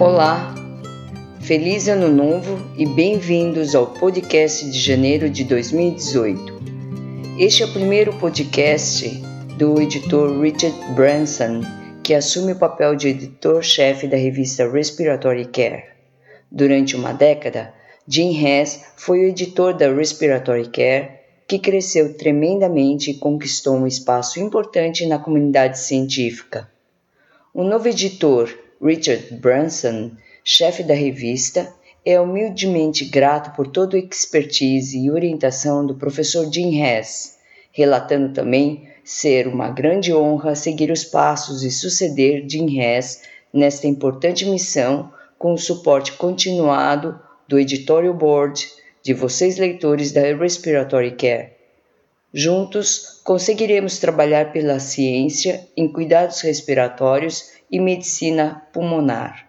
Olá, feliz Ano Novo e bem-vindos ao podcast de janeiro de 2018. Este é o primeiro podcast do editor Richard Branson, que assume o papel de editor-chefe da revista Respiratory Care. Durante uma década, Jim Hess foi o editor da Respiratory Care, que cresceu tremendamente e conquistou um espaço importante na comunidade científica. O novo editor, Richard Branson, chefe da revista, é humildemente grato por toda a expertise e orientação do professor Jim Hess, relatando também ser uma grande honra seguir os passos e suceder Jim Hess nesta importante missão com o suporte continuado do editorial board de vocês leitores da Respiratory Care. Juntos, conseguiremos trabalhar pela ciência em cuidados respiratórios e medicina pulmonar.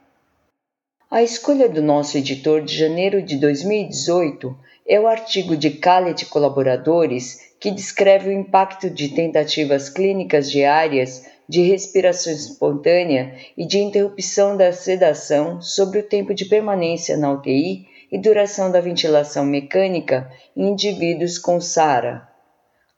A escolha do nosso editor de janeiro de 2018 é o artigo de e colaboradores que descreve o impacto de tentativas clínicas diárias de respiração espontânea e de interrupção da sedação sobre o tempo de permanência na UTI e duração da ventilação mecânica em indivíduos com SARA.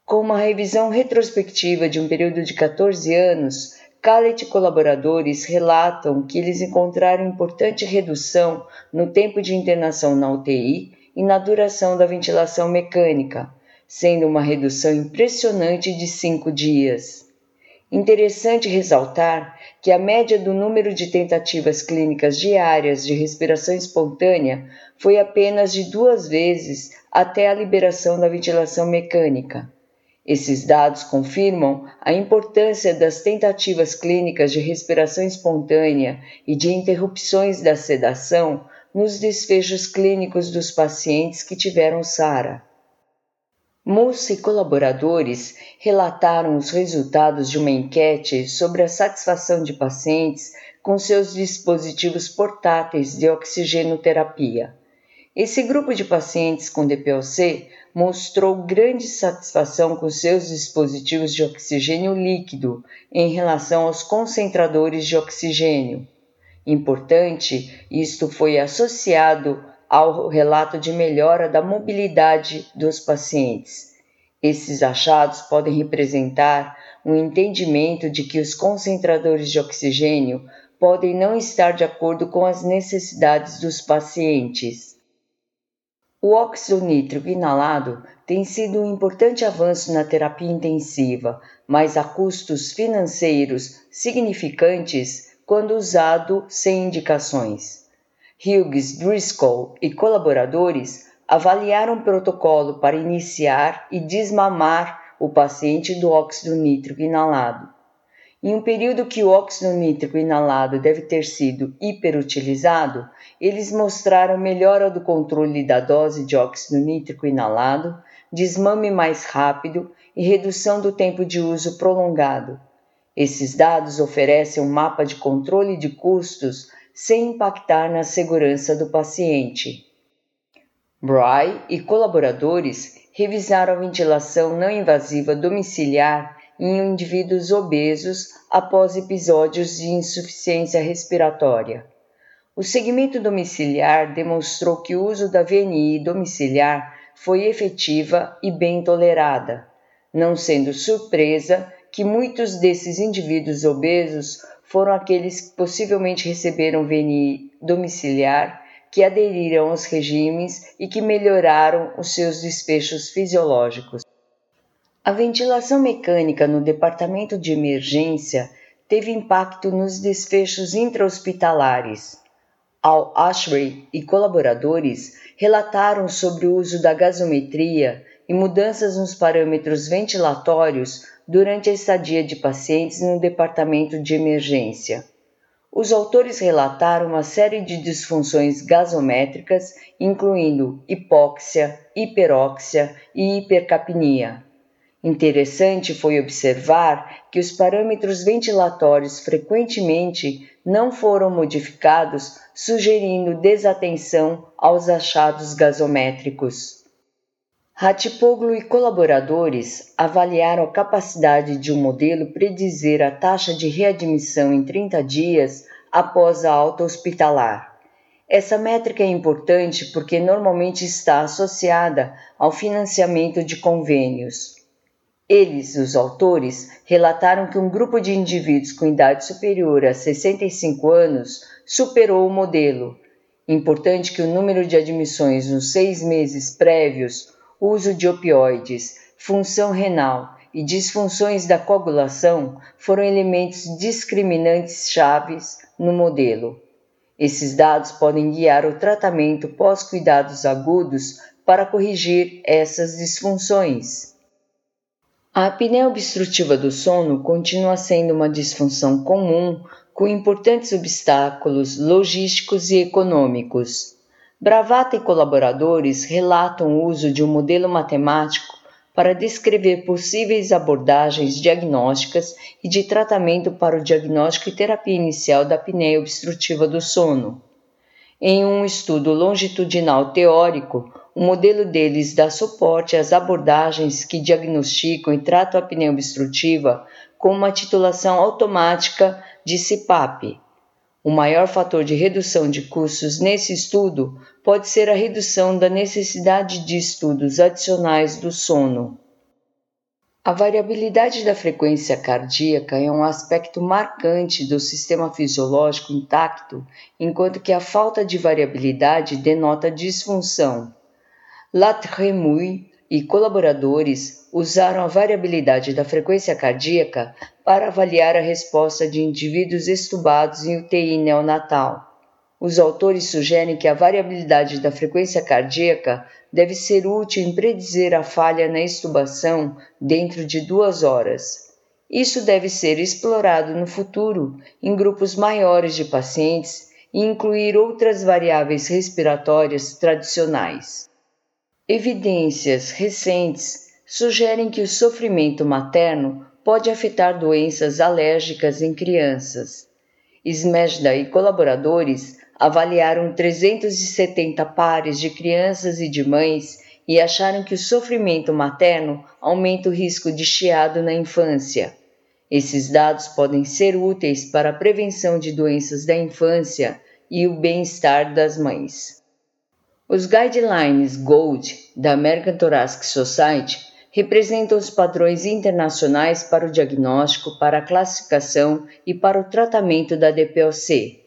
Com uma revisão retrospectiva de um período de 14 anos, Callet e colaboradores relatam que eles encontraram importante redução no tempo de internação na UTI e na duração da ventilação mecânica, sendo uma redução impressionante de cinco dias. Interessante ressaltar que a média do número de tentativas clínicas diárias de respiração espontânea foi apenas de duas vezes até a liberação da ventilação mecânica. Esses dados confirmam a importância das tentativas clínicas de respiração espontânea e de interrupções da sedação nos desfechos clínicos dos pacientes que tiveram SARA. Mussa e colaboradores relataram os resultados de uma enquete sobre a satisfação de pacientes com seus dispositivos portáteis de oxigenoterapia. Esse grupo de pacientes com DPOC mostrou grande satisfação com seus dispositivos de oxigênio líquido em relação aos concentradores de oxigênio. Importante, isto foi associado ao relato de melhora da mobilidade dos pacientes. Esses achados podem representar um entendimento de que os concentradores de oxigênio podem não estar de acordo com as necessidades dos pacientes. O óxido nítrico inalado tem sido um importante avanço na terapia intensiva, mas a custos financeiros significantes quando usado sem indicações. Hughes Driscoll e colaboradores avaliaram o protocolo para iniciar e desmamar o paciente do óxido nítrico inalado. Em um período que o óxido nítrico inalado deve ter sido hiperutilizado, eles mostraram melhora do controle da dose de óxido nítrico inalado, desmame mais rápido e redução do tempo de uso prolongado. Esses dados oferecem um mapa de controle de custos sem impactar na segurança do paciente. Bry e colaboradores revisaram a ventilação não invasiva domiciliar em indivíduos obesos após episódios de insuficiência respiratória. O segmento domiciliar demonstrou que o uso da VNI domiciliar foi efetiva e bem tolerada, não sendo surpresa que muitos desses indivíduos obesos foram aqueles que possivelmente receberam VNI domiciliar, que aderiram aos regimes e que melhoraram os seus desfechos fisiológicos. A ventilação mecânica no departamento de emergência teve impacto nos desfechos intra-hospitalares. Al Ashray e colaboradores relataram sobre o uso da gasometria e mudanças nos parâmetros ventilatórios durante a estadia de pacientes no departamento de emergência. Os autores relataram uma série de disfunções gasométricas, incluindo hipóxia, hiperóxia e hipercapnia. Interessante foi observar que os parâmetros ventilatórios frequentemente não foram modificados, sugerindo desatenção aos achados gasométricos. Ratipoglu e colaboradores avaliaram a capacidade de um modelo predizer a taxa de readmissão em 30 dias após a alta hospitalar. Essa métrica é importante porque normalmente está associada ao financiamento de convênios. Eles, os autores, relataram que um grupo de indivíduos com idade superior a 65 anos superou o modelo. Importante que o número de admissões nos seis meses prévios, uso de opioides, função renal e disfunções da coagulação foram elementos discriminantes chaves no modelo. Esses dados podem guiar o tratamento pós-cuidados agudos para corrigir essas disfunções. A apneia obstrutiva do sono continua sendo uma disfunção comum com importantes obstáculos logísticos e econômicos. Bravata e colaboradores relatam o uso de um modelo matemático para descrever possíveis abordagens diagnósticas e de tratamento para o diagnóstico e terapia inicial da apneia obstrutiva do sono. Em um estudo longitudinal teórico, o modelo deles dá suporte às abordagens que diagnosticam e tratam a apneia obstrutiva com uma titulação automática de CPAP. O maior fator de redução de custos nesse estudo pode ser a redução da necessidade de estudos adicionais do sono. A variabilidade da frequência cardíaca é um aspecto marcante do sistema fisiológico intacto, enquanto que a falta de variabilidade denota disfunção. Latremouille e colaboradores usaram a variabilidade da frequência cardíaca para avaliar a resposta de indivíduos estubados em UTI neonatal. Os autores sugerem que a variabilidade da frequência cardíaca deve ser útil em predizer a falha na estubação dentro de duas horas. Isso deve ser explorado no futuro em grupos maiores de pacientes e incluir outras variáveis respiratórias tradicionais. Evidências recentes sugerem que o sofrimento materno pode afetar doenças alérgicas em crianças. Smejda e colaboradores avaliaram 370 pares de crianças e de mães e acharam que o sofrimento materno aumenta o risco de chiado na infância. Esses dados podem ser úteis para a prevenção de doenças da infância e o bem-estar das mães. Os guidelines Gold da American Thoracic Society representam os padrões internacionais para o diagnóstico, para a classificação e para o tratamento da DPOC.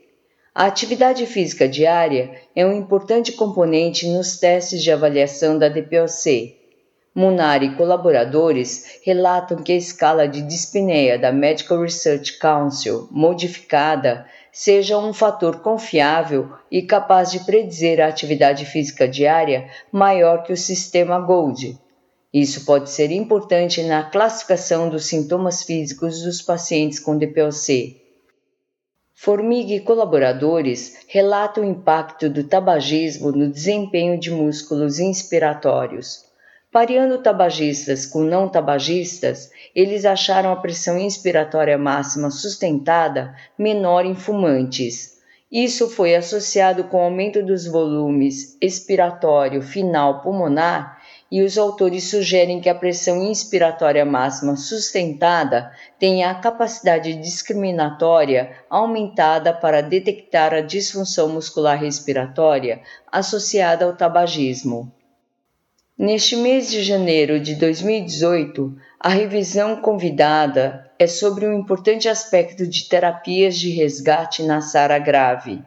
A atividade física diária é um importante componente nos testes de avaliação da DPOC. Munar e colaboradores relatam que a escala de dispneia da Medical Research Council, modificada, seja um fator confiável e capaz de predizer a atividade física diária maior que o sistema GOLD. Isso pode ser importante na classificação dos sintomas físicos dos pacientes com DPOC. Formiga e colaboradores relatam o impacto do tabagismo no desempenho de músculos inspiratórios. Pareando tabagistas com não tabagistas, eles acharam a pressão inspiratória máxima sustentada menor em fumantes. Isso foi associado com o aumento dos volumes expiratório final pulmonar e os autores sugerem que a pressão inspiratória máxima sustentada tenha a capacidade discriminatória aumentada para detectar a disfunção muscular respiratória associada ao tabagismo. Neste mês de janeiro de 2018, a revisão convidada é sobre um importante aspecto de terapias de resgate na SARA grave.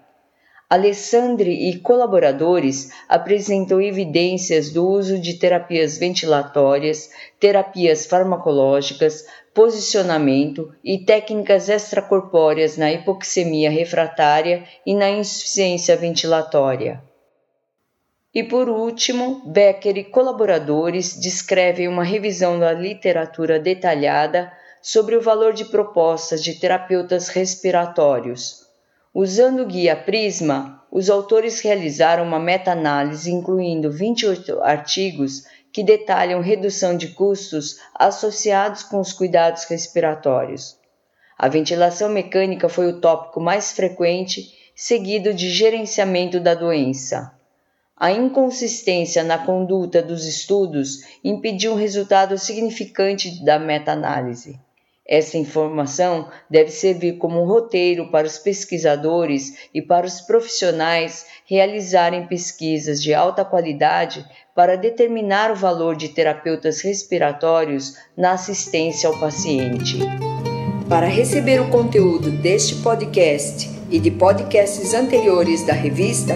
Alessandre e colaboradores apresentam evidências do uso de terapias ventilatórias, terapias farmacológicas, posicionamento e técnicas extracorpóreas na hipoxemia refratária e na insuficiência ventilatória. E por último, Becker e colaboradores descrevem uma revisão da literatura detalhada sobre o valor de propostas de terapeutas respiratórios Usando o guia Prisma, os autores realizaram uma meta-análise incluindo 28 artigos que detalham redução de custos associados com os cuidados respiratórios. A ventilação mecânica foi o tópico mais frequente, seguido de gerenciamento da doença. A inconsistência na conduta dos estudos impediu um resultado significante da meta-análise. Essa informação deve servir como um roteiro para os pesquisadores e para os profissionais realizarem pesquisas de alta qualidade para determinar o valor de terapeutas respiratórios na assistência ao paciente. Para receber o conteúdo deste podcast e de podcasts anteriores da revista,